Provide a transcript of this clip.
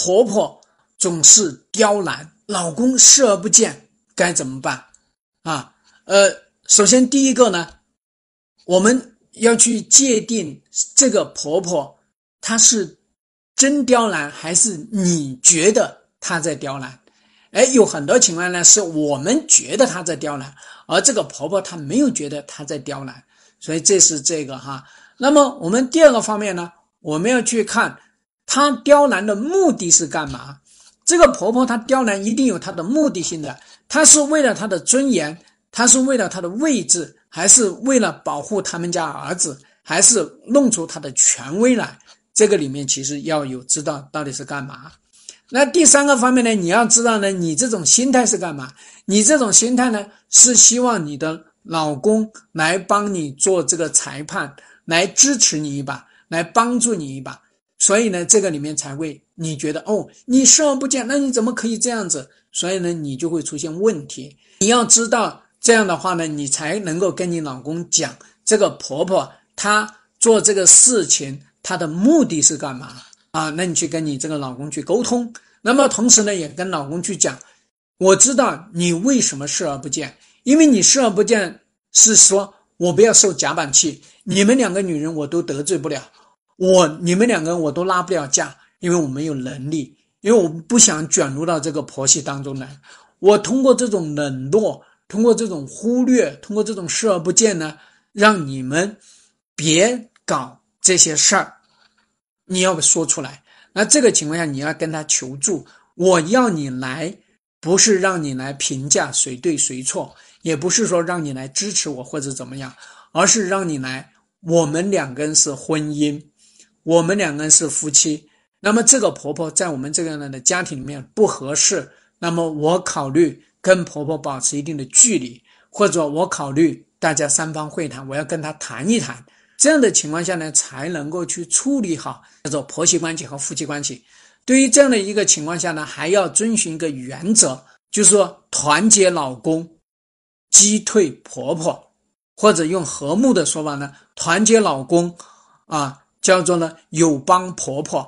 婆婆总是刁难，老公视而不见，该怎么办？啊，呃，首先第一个呢，我们要去界定这个婆婆她是真刁难还是你觉得她在刁难？哎，有很多情况呢，是我们觉得她在刁难，而这个婆婆她没有觉得她在刁难，所以这是这个哈。那么我们第二个方面呢，我们要去看她刁难的目的是干嘛？这个婆婆她刁难一定有她的目的性的，她是为了她的尊严，她是为了她的位置，还是为了保护他们家儿子，还是弄出她的权威来？这个里面其实要有知道到底是干嘛。那第三个方面呢，你要知道呢，你这种心态是干嘛？你这种心态呢，是希望你的老公来帮你做这个裁判，来支持你一把，来帮助你一把。所以呢，这个里面才会你觉得哦，你视而不见，那你怎么可以这样子？所以呢，你就会出现问题。你要知道这样的话呢，你才能够跟你老公讲，这个婆婆她做这个事情，她的目的是干嘛？啊，那你去跟你这个老公去沟通，那么同时呢，也跟老公去讲，我知道你为什么视而不见，因为你视而不见是说我不要受夹板气，你们两个女人我都得罪不了，我你们两个人我都拉不了架，因为我没有能力，因为我不想卷入到这个婆媳当中来，我通过这种冷落，通过这种忽略，通过这种视而不见呢，让你们别搞这些事儿。你要说出来，那这个情况下你要跟他求助。我要你来，不是让你来评价谁对谁错，也不是说让你来支持我或者怎么样，而是让你来。我们两个人是婚姻，我们两个人是夫妻。那么这个婆婆在我们这个人的家庭里面不合适，那么我考虑跟婆婆保持一定的距离，或者我考虑大家三方会谈，我要跟她谈一谈。这样的情况下呢，才能够去处理好叫做婆媳关系和夫妻关系。对于这样的一个情况下呢，还要遵循一个原则，就是说团结老公，击退婆婆，或者用和睦的说法呢，团结老公，啊，叫做呢友邦婆婆。